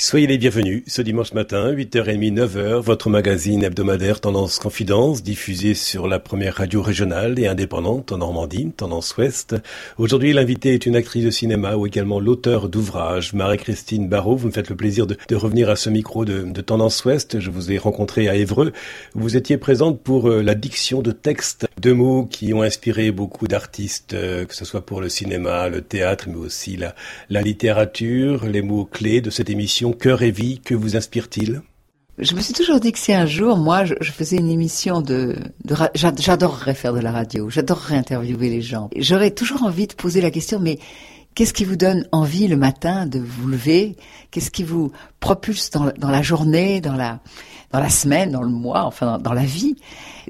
Soyez les bienvenus ce dimanche matin, 8h30, 9h, votre magazine hebdomadaire Tendance Confidence, diffusé sur la première radio régionale et indépendante en Normandie, Tendance Ouest. Aujourd'hui, l'invité est une actrice de cinéma ou également l'auteur d'ouvrages, Marie-Christine Barrault. Vous me faites le plaisir de, revenir à ce micro de, Tendance Ouest. Je vous ai rencontré à Évreux. Vous étiez présente pour euh, la diction de textes, de mots qui ont inspiré beaucoup d'artistes, euh, que ce soit pour le cinéma, le théâtre, mais aussi la littérature, les mots clés de cette émission Cœur et vie, que vous inspire-t-il je me suis toujours dit que si un jour, moi, je, faisais une émission de, j'adorerais faire de la radio, j'adorerais interviewer les gens. J'aurais toujours envie de poser la question, mais qu'est-ce qui vous donne envie le matin de vous lever? Qu'est-ce qui vous propulse dans, la journée, dans la, dans la semaine, dans le mois, enfin dans, la vie?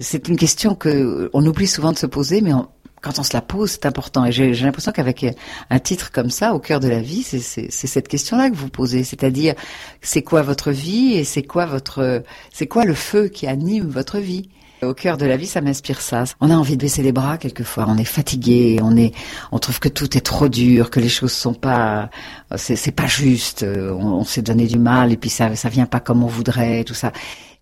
C'est une question que on oublie souvent de se poser, mais on, quand on se la pose, c'est important. Et j'ai l'impression qu'avec un titre comme ça, au cœur de la vie, c'est cette question-là que vous posez. C'est-à-dire, c'est quoi votre vie et c'est quoi votre, c'est quoi le feu qui anime votre vie? Au cœur de la vie, ça m'inspire ça. On a envie de baisser les bras quelquefois. On est fatigué, on est, on trouve que tout est trop dur, que les choses sont pas, c'est pas juste. On, on s'est donné du mal et puis ça, ça vient pas comme on voudrait, tout ça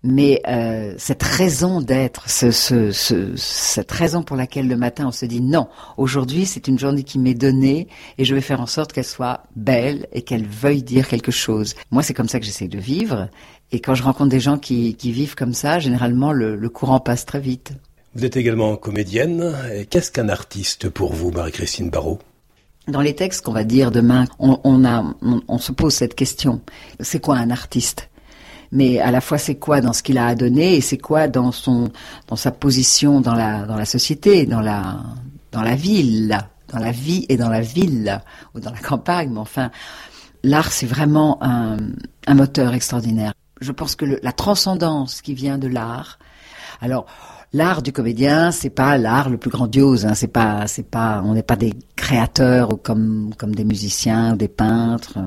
mais euh, cette raison d'être, ce, ce, ce, cette raison pour laquelle le matin on se dit non, aujourd'hui c'est une journée qui m'est donnée et je vais faire en sorte qu'elle soit belle et qu'elle veuille dire quelque chose. Moi c'est comme ça que j'essaie de vivre et quand je rencontre des gens qui, qui vivent comme ça, généralement le, le courant passe très vite. Vous êtes également comédienne. Qu'est-ce qu'un artiste pour vous, Marie-Christine Barrault? Dans les textes qu'on va dire demain, on, on a, on, on se pose cette question. C'est quoi un artiste? Mais à la fois c'est quoi dans ce qu'il a à donner et c'est quoi dans son dans sa position dans la dans la société, dans la dans la ville, dans la vie et dans la ville ou dans la campagne. Mais enfin, l'art c'est vraiment un, un moteur extraordinaire. Je pense que la transcendance qui vient de l'art. Alors l'art du comédien, c'est pas l'art le plus grandiose. Hein, c'est pas, c'est pas, on n'est pas des créateurs comme comme des musiciens des peintres.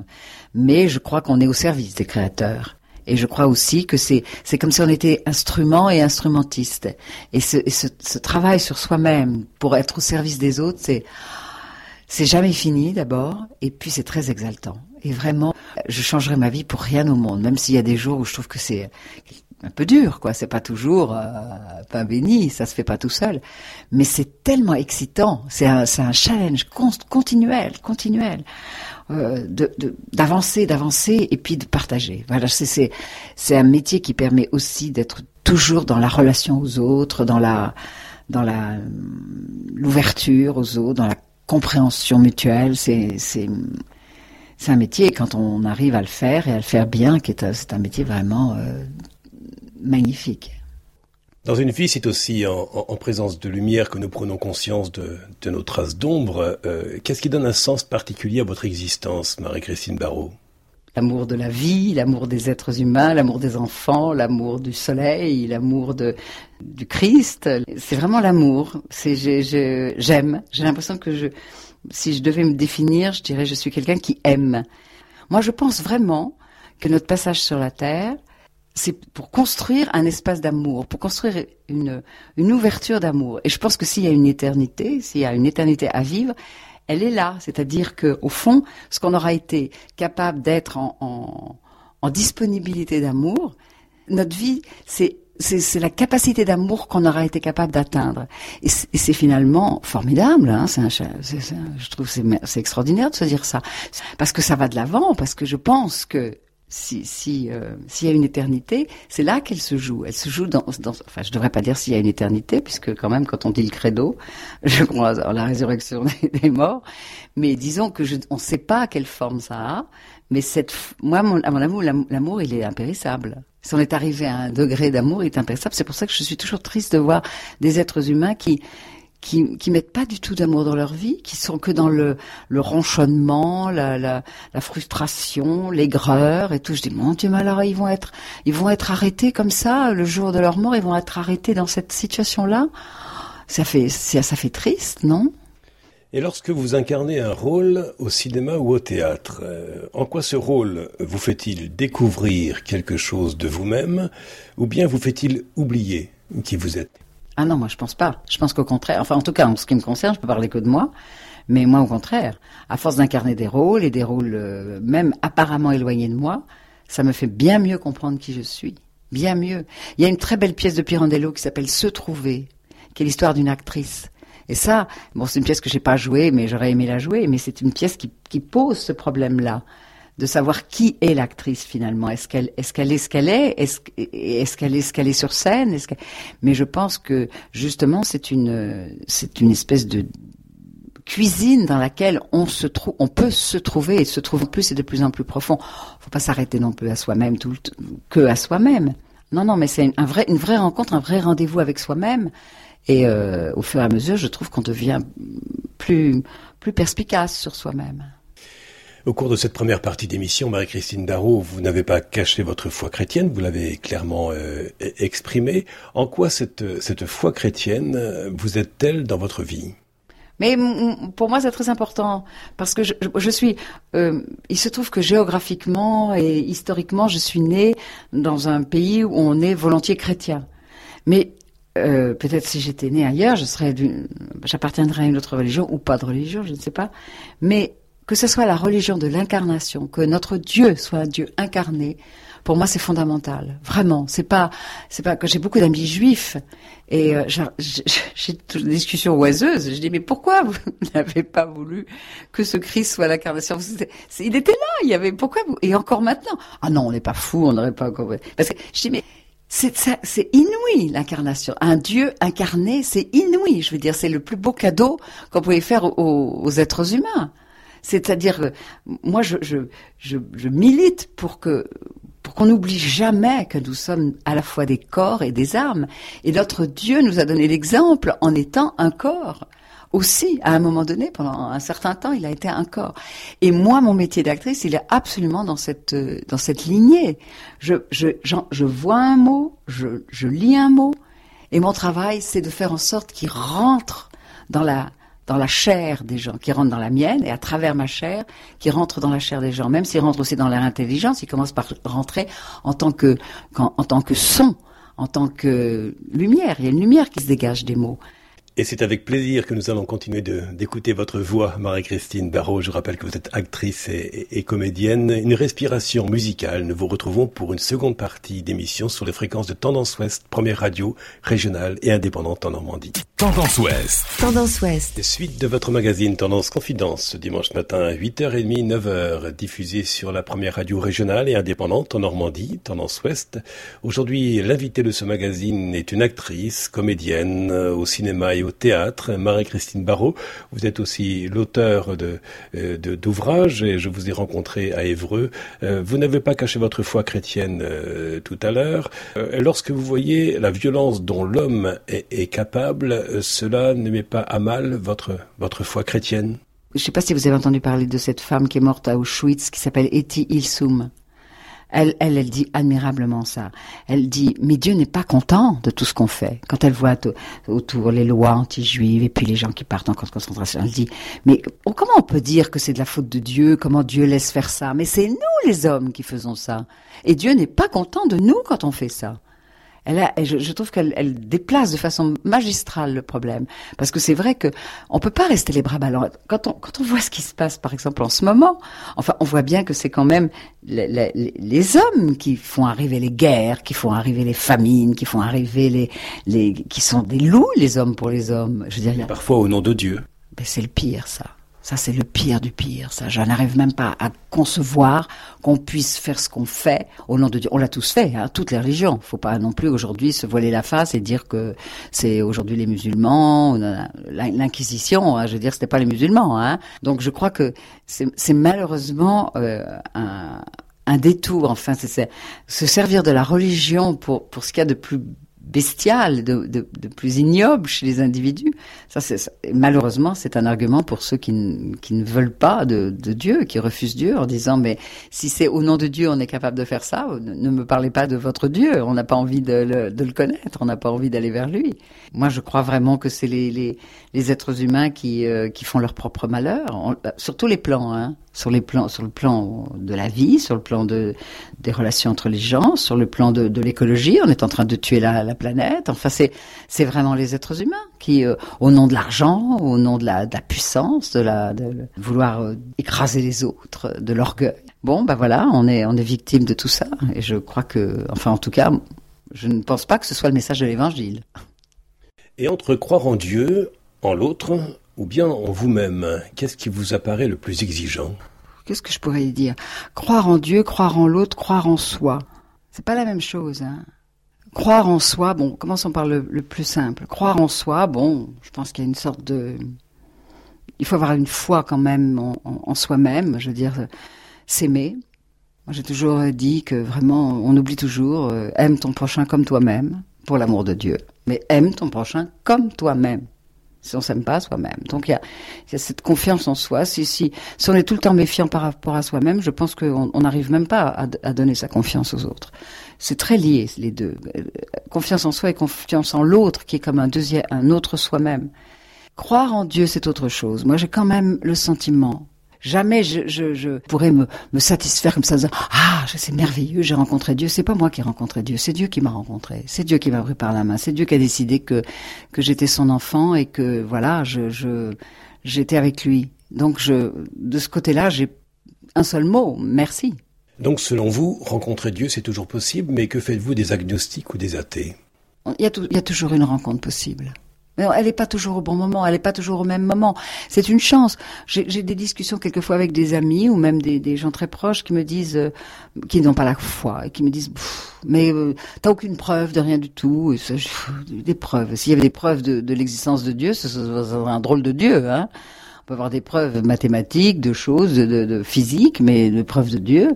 Mais je crois qu'on est au service des créateurs. Et je crois aussi que c'est c'est comme si on était instrument et instrumentiste. Et ce, ce, ce travail sur soi-même pour être au service des autres, c'est c'est jamais fini d'abord, et puis c'est très exaltant. Et vraiment, je changerai ma vie pour rien au monde, même s'il y a des jours où je trouve que c'est un peu dur, quoi. C'est pas toujours euh, pain béni, ça se fait pas tout seul. Mais c'est tellement excitant. C'est un, un challenge continuel, continuel. Euh, d'avancer, d'avancer et puis de partager. Voilà, c'est c'est un métier qui permet aussi d'être toujours dans la relation aux autres, dans la dans la l'ouverture aux autres, dans la compréhension mutuelle. C'est c'est c'est un métier quand on arrive à le faire et à le faire bien, qui est c'est un métier vraiment euh, magnifique. Dans une vie, c'est aussi en, présence de lumière que nous prenons conscience de, nos traces d'ombre. Euh, qu'est-ce qui donne un sens particulier à votre existence, Marie-Christine Barrault? L'amour de la vie, l'amour des êtres humains, l'amour des enfants, l'amour du soleil, l'amour du Christ. C'est vraiment l'amour. J'aime. J'ai l'impression que je, si je devais me définir, je dirais je suis quelqu'un qui aime. Moi, je pense vraiment que notre passage sur la terre, c'est pour construire un espace d'amour, pour construire une, une ouverture d'amour. Et je pense que s'il y a une éternité, s'il y a une éternité à vivre, elle est là. C'est-à-dire que, au fond, ce qu'on aura été capable d'être en, en, en, disponibilité d'amour, notre vie, c'est c'est la capacité d'amour qu'on aura été capable d'atteindre. Et c'est finalement formidable. Hein, un, je trouve c'est extraordinaire de se dire ça, parce que ça va de l'avant, parce que je pense que si si euh, s'il y a une éternité, c'est là qu'elle se joue. Elle se joue dans, dans enfin je devrais pas dire s'il y a une éternité puisque quand même quand on dit le credo, je crois en la résurrection des morts, mais disons que je on ne sait pas quelle forme ça a, mais cette moi mon, à mon amour l'amour il est impérissable. Si on est arrivé à un degré d'amour, il est impérissable. C'est pour ça que je suis toujours triste de voir des êtres humains qui qui, qui mettent pas du tout d'amour dans leur vie, qui sont que dans le, le ronchonnement, la, frustration, l'aigreur et tout. Je dis mon Dieu, mais alors ils vont être, ils vont être arrêtés comme ça le jour de leur mort, ils vont être arrêtés dans cette situation-là? Ça fait, ça fait triste, non? Et lorsque vous incarnez un rôle au cinéma ou au théâtre, euh, en quoi ce rôle vous fait-il découvrir quelque chose de vous-même ou bien vous fait-il oublier qui vous êtes? Ah non, moi je pense pas. Je pense qu'au contraire, enfin en tout cas en ce qui me concerne, je peux parler que de moi, mais moi au contraire, à force d'incarner des rôles et des rôles euh, même apparemment éloignés de moi, ça me fait bien mieux comprendre qui je suis. Bien mieux. Il y a une très belle pièce de Pirandello qui s'appelle Se trouver, qui est l'histoire d'une actrice. Et ça, bon, c'est une pièce que j'ai pas jouée, mais j'aurais aimé la jouer, mais c'est une pièce qui, qui pose ce problème-là de savoir qui est l'actrice finalement. Est-ce qu'elle est ce qu'elle est ce qu'elle est? Est-ce qu'elle est ce qu'elle est sur scène? Est-ce Mais je pense que justement c'est une c'est une espèce de cuisine dans laquelle on se trouve, on peut se trouver et se trouver plus et de plus en plus profond. Faut pas s'arrêter non plus à soi-même tout que à soi-même. Non, non, mais c'est un vrai, une vraie rencontre, un vrai rendez-vous avec soi-même. Et euh, au fur et à mesure, je trouve qu'on devient plus, plus perspicace sur soi-même. Au cours de cette première partie d'émission, Marie-Christine Darrow, vous n'avez pas caché votre foi chrétienne, vous l'avez clairement euh, e-, exprimé. En quoi cette, cette foi chrétienne euh, vous aide-t-elle dans votre vie? Mais pour moi, c'est très important parce que je, suis. Euh, il se trouve que géographiquement et historiquement, je suis née dans un pays où on est volontiers chrétien. Mais peut-être si j'étais née ailleurs, je serais, j'appartiendrais à une autre religion ou pas de religion, je ne sais pas. Mais que ce soit la religion de l'incarnation, que notre Dieu soit un Dieu incarné, pour moi c'est fondamental. Vraiment, c'est pas, c'est pas que j'ai beaucoup d'amis juifs et euh, j'ai des discussions oiseuses. Je dis mais pourquoi vous n'avez pas voulu que ce Christ soit l'incarnation? Il était là, il y avait pourquoi vous et encore maintenant? Ah non, on n'est pas fou, on n'aurait pas parce que je dis mais c'est c'est inouï l'incarnation. Un Dieu incarné, c'est inouï. Je veux dire, c'est le plus beau cadeau qu'on pouvait faire aux, aux êtres humains. C'est-à-dire, moi, je, je, je, je, milite pour que pour qu'on n'oublie jamais que nous sommes à la fois des corps et des âmes. Et notre Dieu nous a donné l'exemple en étant un corps. Aussi, à un moment donné, pendant un certain temps, il a été un corps. Et moi, mon métier d'actrice, il est absolument dans cette dans cette lignée. Je je je vois un mot, je je lis un mot, et mon travail, c'est de faire en sorte qu'il rentre dans la dans la chair des gens, qui rentre dans la mienne, et à travers ma chair, qui rentre dans la chair des gens. Même s'il rentre aussi dans leur intelligence, il commence par rentrer en tant que, en tant que son, en tant que lumière. Il y a une lumière qui se dégage des mots. Et c'est avec plaisir que nous allons continuer d'écouter votre voix, Marie-Christine Barrault. Je rappelle que vous êtes actrice et, et, comédienne. Une respiration musicale. Nous vous retrouvons pour une seconde partie d'émission sur les fréquences de Tendance Ouest, première radio régionale et indépendante en Normandie. Tendance Ouest. Tendance Ouest. Suite de votre magazine Tendance Confidence, ce dimanche matin à 8h30, 9h, diffusé sur la première radio régionale et indépendante en Normandie, Tendance Ouest. Aujourd'hui, l'invité de ce magazine est une actrice, comédienne au cinéma et au théâtre, Marie-Christine Barrault. Vous êtes aussi l'auteur de, euh, d'ouvrages et je vous ai rencontré à Évreux. Euh, vous n'avez pas caché votre foi chrétienne euh, tout à l'heure. lorsque vous voyez la violence dont l'homme est, est capable, cela ne met pas à mal votre, votre foi chrétienne? Je ne sais pas si vous avez entendu parler de cette femme qui est morte à Auschwitz, qui s'appelle Eti Ilsum. Elle, elle, elle dit admirablement ça. Elle dit, mais Dieu n'est pas content de tout ce qu'on fait. Quand elle voit autour les lois anti-juives et puis les gens qui partent en concentration, elle dit, mais oh, comment on peut dire que c'est de la faute de Dieu? Comment Dieu laisse faire ça? Mais c'est nous les hommes qui faisons ça. Et Dieu n'est pas content de nous quand on fait ça elle je, je, trouve qu'elle elle déplace de façon magistrale le problème, parce que c'est vrai que on peut pas rester les bras ballants. Quand on quand on voit ce qui se passe, par exemple en ce moment, enfin, on voit bien que c'est quand même les, les, les, hommes qui font arriver les guerres, qui font arriver les famines, qui font arriver les les qui sont des loups, les hommes pour les hommes. Je veux dire, parfois au nom de Dieu. Ben, c'est le pire, ça. Ça, c'est le pire du pire. Ça, je n'arrive même pas à concevoir qu'on puisse faire ce qu'on fait au nom de Dieu. On l'a tous fait, hein, toutes les religions. Faut pas non plus aujourd'hui se voiler la face et dire que c'est aujourd'hui les musulmans, l'inquisition. Hein, je veux dire, c'était pas les musulmans. Hein. Donc, je crois que c'est malheureusement euh, un, un détour. Enfin, c'est se servir de la religion pour pour ce qu'il y a de plus bestial, de, de, de, plus ignoble chez les individus. Ça, c'est, malheureusement, c'est un argument pour ceux qui, qui ne veulent pas de, de, Dieu, qui refusent Dieu, en disant mais si c'est au nom de Dieu on est capable de faire ça, ne, me parlez pas de votre Dieu. On n'a pas envie de le, le connaître, on n'a pas envie d'aller vers lui. Moi, je crois vraiment que c'est les, les, les êtres humains qui, euh, qui font leur propre malheur, sur tous les plans. Hein sur les plans, sur le plan de la vie, sur le plan de, des relations entre les gens, sur le plan de, de l'écologie. On est en train de tuer la, la planète. Enfin, c'est, c'est vraiment les êtres humains qui, euh, au nom de l'argent, au nom de la, de la puissance, de la, de, vouloir euh, écraser les autres, de l'orgueil. Bon, bah voilà, on est, on est victime de tout ça. Et je crois que, enfin, en tout cas, je ne pense pas que ce soit le message de l'évangile. Et entre croire en Dieu, en l'autre, ou bien en vous-même, qu'est-ce qui vous apparaît le plus exigeant? Qu'est-ce que je pourrais dire? Croire en Dieu, croire en l'autre, croire en soi. C'est pas la même chose. Hein. Croire en soi, bon, commençons par le, plus simple. Croire en soi, bon, je pense qu'il y a une sorte de... Il faut avoir une foi quand même en, soi-même, je veux dire, s'aimer. J'ai toujours dit que vraiment, on oublie toujours, euh, aime ton prochain comme toi-même, pour l'amour de Dieu. Mais aime ton prochain comme toi-même si on s'aime pas soi-même. Donc il y a, cette confiance en soi. Si, si, si on est tout le temps méfiant par rapport à soi-même, je pense qu'on n'arrive même pas à, à, donner sa confiance aux autres. C'est très lié les deux. Confiance en soi et confiance en l'autre, qui est comme un deuxième, un autre soi-même. Croire en Dieu, c'est autre chose. Moi, j'ai quand même le sentiment Jamais je, je, je pourrais me, me, satisfaire comme ça, en disant, ah, c'est merveilleux, j'ai rencontré Dieu. C'est pas moi qui ai rencontré Dieu, c'est Dieu qui m'a rencontré. C'est Dieu qui m'a pris par la main. C'est Dieu qui a décidé que que j'étais son enfant et que voilà, je je j'étais avec lui. Donc je de ce côté-là, j'ai un seul mot, merci. Donc selon vous, rencontrer Dieu, c'est toujours possible, mais que faites-vous des agnostiques ou des athées? Il y, a il y a toujours une rencontre possible. Mais elle n'est pas toujours au bon moment, elle n'est pas toujours au même moment. C'est une chance. J'ai des discussions quelquefois avec des amis ou même des, des gens très proches qui me disent, euh, qui n'ont pas la foi, et qui me disent, mais euh, t'as aucune preuve de rien du tout. Et ça, des preuves. S'il y avait des preuves de, de l'existence de Dieu, ce serait un drôle de Dieu. Hein On peut avoir des preuves mathématiques, de choses, de, de physique, mais de preuves de Dieu.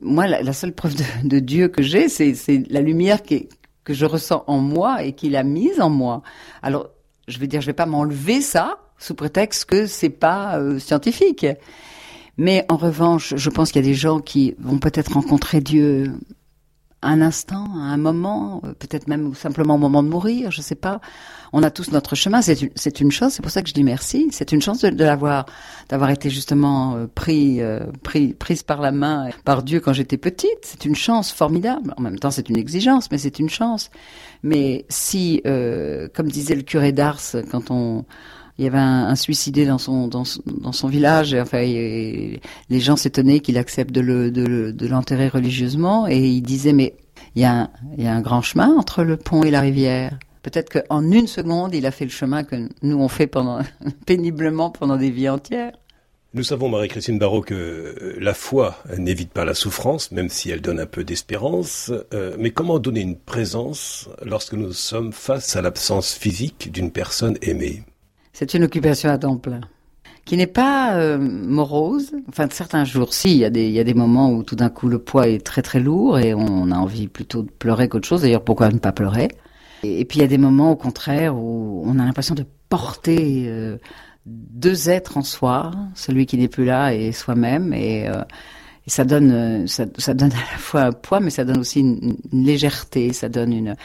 Moi, la, la seule preuve de, de Dieu que j'ai, c'est la lumière qui est, que je ressens en moi et qu'il a mise en moi. Alors, je vais dire, je vais pas m'enlever ça sous prétexte que c'est pas euh, scientifique. Mais en revanche, je pense qu'il y a des gens qui vont peut-être rencontrer Dieu un instant, un moment, euh, peut-être même simplement au moment de mourir, je sais pas. On a tous notre chemin, c'est une, c'est une chance, c'est pour ça que je dis merci. C'est une chance de, l'avoir, d'avoir été justement euh, pris, euh, pris, prise par la main par Dieu quand j'étais petite. C'est une chance formidable. En même temps, c'est une exigence, mais c'est une chance. Mais si, comme disait le curé d'Ars, quand on il y avait un, suicidé dans son village. Et, les gens s'étonnaient qu'il accepte de le de, l'enterrer religieusement. Et il disait mais il y a un, grand chemin entre le pont et la rivière. Peut-être qu'en une seconde, il a fait le chemin que nous on fait péniblement pendant des vies entières. Nous savons, Marie-Christine Barrault, que euh, la foi n'évite pas la souffrance, même si elle donne un peu d'espérance. Euh, mais comment donner une présence lorsque nous sommes face à l'absence physique d'une personne aimée? C'est une occupation à temps plein qui n'est pas euh, morose. Enfin, certains jours, si, il y, a des, moments où tout d'un coup le poids est très très lourd et on a envie plutôt de pleurer qu'autre chose. D'ailleurs, pourquoi ne pas pleurer? Et, puis il y a des moments au contraire où on a l'impression de porter euh, deux êtres en soi, celui qui n'est plus là et soi-même. Et, euh, et ça donne, euh, ça, donne à la fois un poids, mais ça donne aussi une, légèreté. Ça donne une.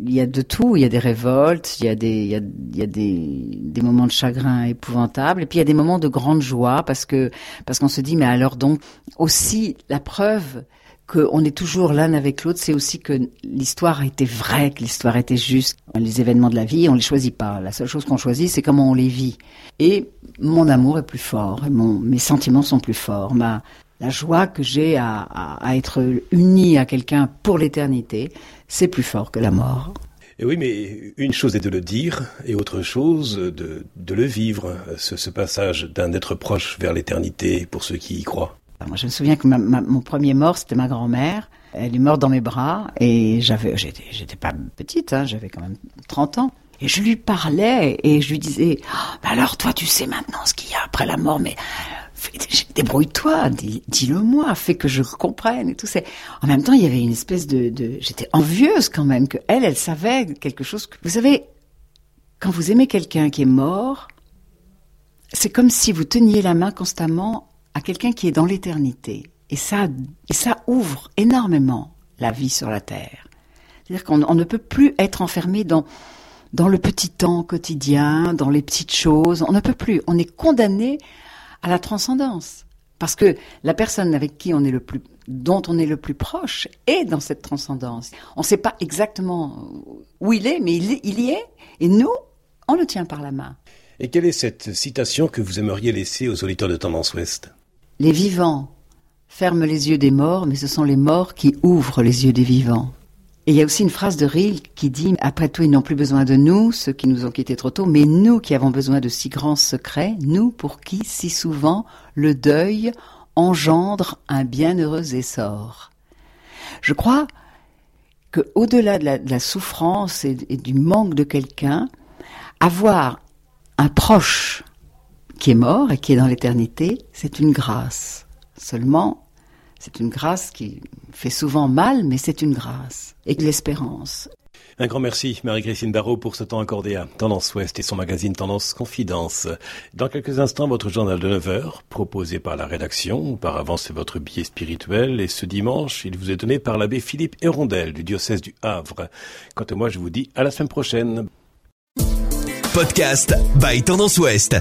Il y a de tout. Il y a des révoltes. Il y a des, il y a, des, des moments de chagrin épouvantables. Et puis il y a des moments de grande joie parce que parce qu'on se dit mais alors donc aussi la preuve qu'on est toujours l'un avec l'autre, c'est aussi que l'histoire a été vraie, que l'histoire était juste. Les événements de la vie, on les choisit pas. La seule chose qu'on choisit, c'est comment on les vit. Et mon amour est plus fort, mes sentiments sont plus forts. Ma, la joie que j'ai à, être uni à quelqu'un pour l'éternité, c'est plus fort que la mort. Et oui, mais une chose est de le dire et autre chose de, le vivre, ce, passage d'un être proche vers l'éternité pour ceux qui y croient. Moi, je me souviens que mon premier mort, c'était ma grand-mère. Elle est morte dans mes bras et j'avais, j'étais, pas petite, hein, j'avais quand même 30 ans. Et je lui parlais et je lui disais, oh, alors toi, tu sais maintenant ce qu'il y a après la mort, mais débrouille-toi, dis-le-moi, fais que je comprenne et tout. ça. en même temps, il y avait une espèce de, j'étais envieuse quand même que elle, elle savait quelque chose. Que, vous savez, quand vous aimez quelqu'un qui est mort, c'est comme si vous teniez la main constamment à quelqu'un qui est dans l'éternité. Et ça, ça ouvre énormément la vie sur la terre. C'est-à-dire qu'on ne peut plus être enfermé dans dans le petit temps quotidien, dans les petites choses. On ne peut plus. On est condamné à la transcendance. Parce que la personne avec qui on est le plus, dont on est le plus proche est dans cette transcendance. On ne sait pas exactement où il est, mais il, il y est. Et nous, on le tient par la main. Et quelle est cette citation que vous aimeriez laisser aux auditeurs de Tendance Ouest? Les vivants ferment les yeux des morts, mais ce sont les morts qui ouvrent les yeux des vivants. Et il y a aussi une phrase de Rilke qui dit Après tout, ils n'ont plus besoin de nous, ceux qui nous ont quittés trop tôt, mais nous qui avons besoin de si grands secrets, nous pour qui, si souvent, le deuil engendre un bienheureux essor. Je crois que, au-delà de, la, souffrance et, et du manque de quelqu'un, avoir un proche qui est mort et qui est dans l'éternité, c'est une grâce. Seulement, c'est une grâce qui fait souvent mal, mais c'est une grâce. Et l'espérance. Un grand merci, Marie-Christine Barrault, pour ce temps accordé à Tendance Ouest et son magazine Tendance Confidence. Dans quelques instants, votre journal de 9 heures, proposé par la rédaction. Auparavant, c'est votre billet spirituel. Et ce dimanche, il vous est donné par l'abbé Philippe Hérondel du diocèse du Havre. Quant à moi, je vous dis à la semaine prochaine. Podcast by Tendance Ouest.